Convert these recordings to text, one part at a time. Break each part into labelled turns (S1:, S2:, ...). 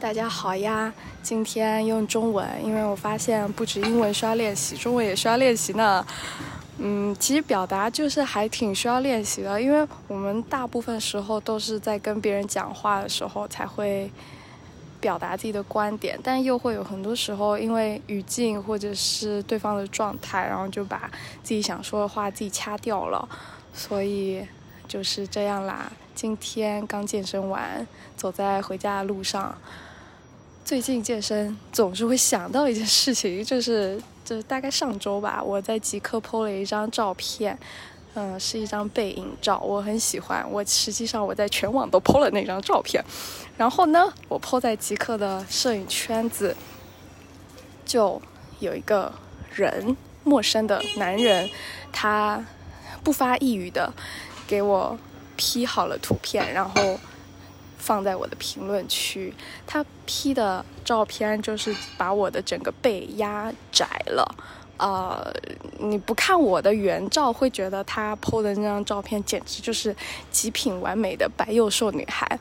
S1: 大家好呀！今天用中文，因为我发现不止英文需要练习，中文也需要练习呢。嗯，其实表达就是还挺需要练习的，因为我们大部分时候都是在跟别人讲话的时候才会表达自己的观点，但又会有很多时候因为语境或者是对方的状态，然后就把自己想说的话自己掐掉了，所以就是这样啦。今天刚健身完，走在回家的路上。最近健身总是会想到一件事情，就 是就是大概上周吧，我在极客 PO 了一张照片，嗯，是一张背影照，我很喜欢。我实际上我在全网都 PO 了那张照片，然后呢，我 PO 在极客的摄影圈子，就有一个人，陌生的男人，他不发一语的给我 P 好了图片，然后。放在我的评论区，他 P 的照片就是把我的整个背压窄了，呃，你不看我的原照，会觉得他 P 的那张照片简直就是极品完美的白幼瘦女孩。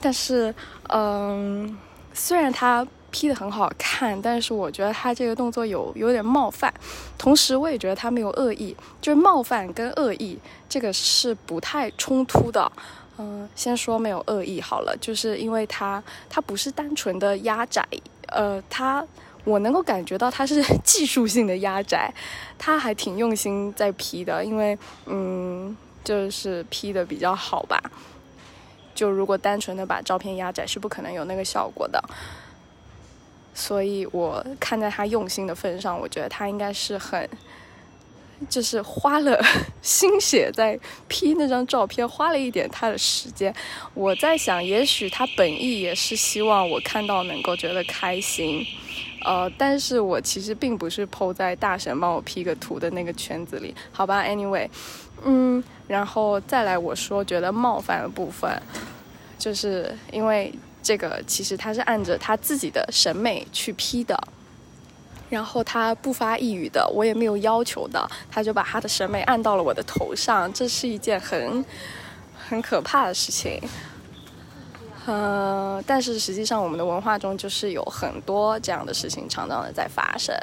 S1: 但是，嗯，虽然他 P 的很好看，但是我觉得他这个动作有有点冒犯，同时我也觉得他没有恶意，就是冒犯跟恶意这个是不太冲突的。嗯，先说没有恶意好了，就是因为他他不是单纯的压窄，呃，他我能够感觉到他是 技术性的压窄，他还挺用心在 P 的，因为嗯，就是 P 的比较好吧，就如果单纯的把照片压窄是不可能有那个效果的，所以我看在他用心的份上，我觉得他应该是很。就是花了 心血在 P 那张照片，花了一点他的时间。我在想，也许他本意也是希望我看到能够觉得开心，呃，但是我其实并不是 PO 在大神帮我 P 个图的那个圈子里，好吧？Anyway，嗯，然后再来我说觉得冒犯的部分，就是因为这个其实他是按着他自己的审美去 P 的。然后他不发一语的，我也没有要求的，他就把他的审美按到了我的头上，这是一件很很可怕的事情。嗯，但是实际上我们的文化中就是有很多这样的事情常常的在发生，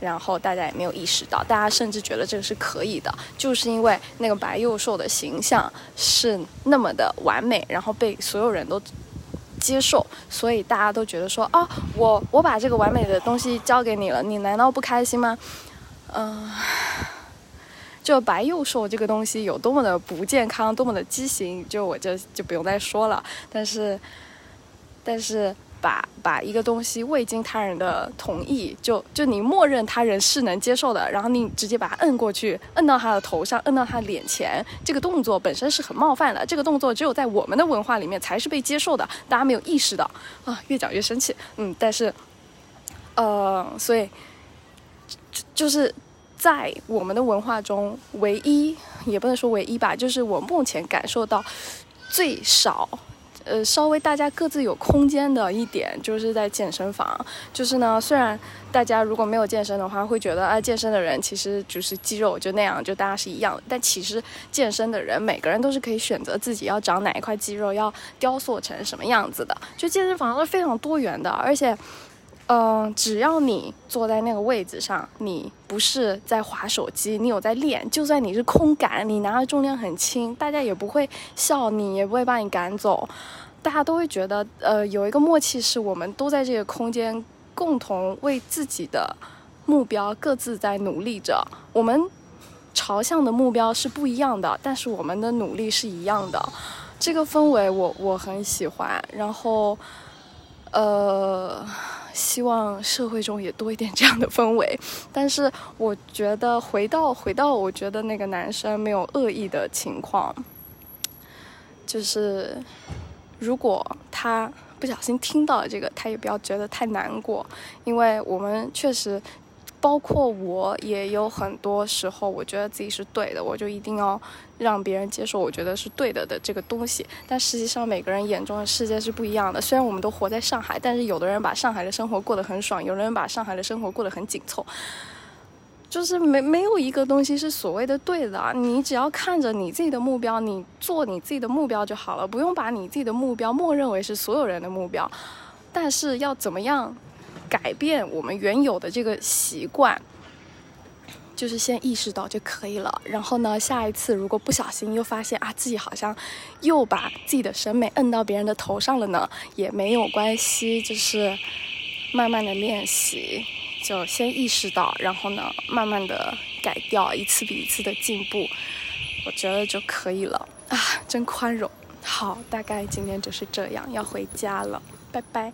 S1: 然后大家也没有意识到，大家甚至觉得这个是可以的，就是因为那个白幼瘦的形象是那么的完美，然后被所有人都。接受，所以大家都觉得说哦，我我把这个完美的东西交给你了，你难道不开心吗？嗯，就白幼瘦这个东西有多么的不健康，多么的畸形，就我就就不用再说了。但是，但是。把把一个东西未经他人的同意，就就你默认他人是能接受的，然后你直接把它摁过去，摁到他的头上，摁到他脸前，这个动作本身是很冒犯的。这个动作只有在我们的文化里面才是被接受的，大家没有意识到啊，越讲越生气。嗯，但是，呃，所以就是在我们的文化中，唯一也不能说唯一吧，就是我目前感受到最少。呃，稍微大家各自有空间的一点，就是在健身房。就是呢，虽然大家如果没有健身的话，会觉得啊，健身的人其实就是肌肉就那样，就大家是一样的。但其实健身的人，每个人都是可以选择自己要长哪一块肌肉，要雕塑成什么样子的。就健身房是非常多元的，而且。嗯，只要你坐在那个位置上，你不是在划手机，你有在练，就算你是空杆，你拿的重量很轻，大家也不会笑你，也不会把你赶走，大家都会觉得，呃，有一个默契，是我们都在这个空间，共同为自己的目标各自在努力着。我们朝向的目标是不一样的，但是我们的努力是一样的。这个氛围，我我很喜欢。然后，呃。希望社会中也多一点这样的氛围，但是我觉得回到回到，我觉得那个男生没有恶意的情况，就是如果他不小心听到了这个，他也不要觉得太难过，因为我们确实。包括我也有很多时候，我觉得自己是对的，我就一定要让别人接受我觉得是对的的这个东西。但实际上，每个人眼中的世界是不一样的。虽然我们都活在上海，但是有的人把上海的生活过得很爽，有的人把上海的生活过得很紧凑。就是没没有一个东西是所谓的对的。你只要看着你自己的目标，你做你自己的目标就好了，不用把你自己的目标默认为是所有人的目标。但是要怎么样改变我们原有的这个习惯？就是先意识到就可以了，然后呢，下一次如果不小心又发现啊自己好像又把自己的审美摁到别人的头上了呢，也没有关系，就是慢慢的练习，就先意识到，然后呢，慢慢的改掉，一次比一次的进步，我觉得就可以了啊，真宽容。好，大概今天就是这样，要回家了，拜拜。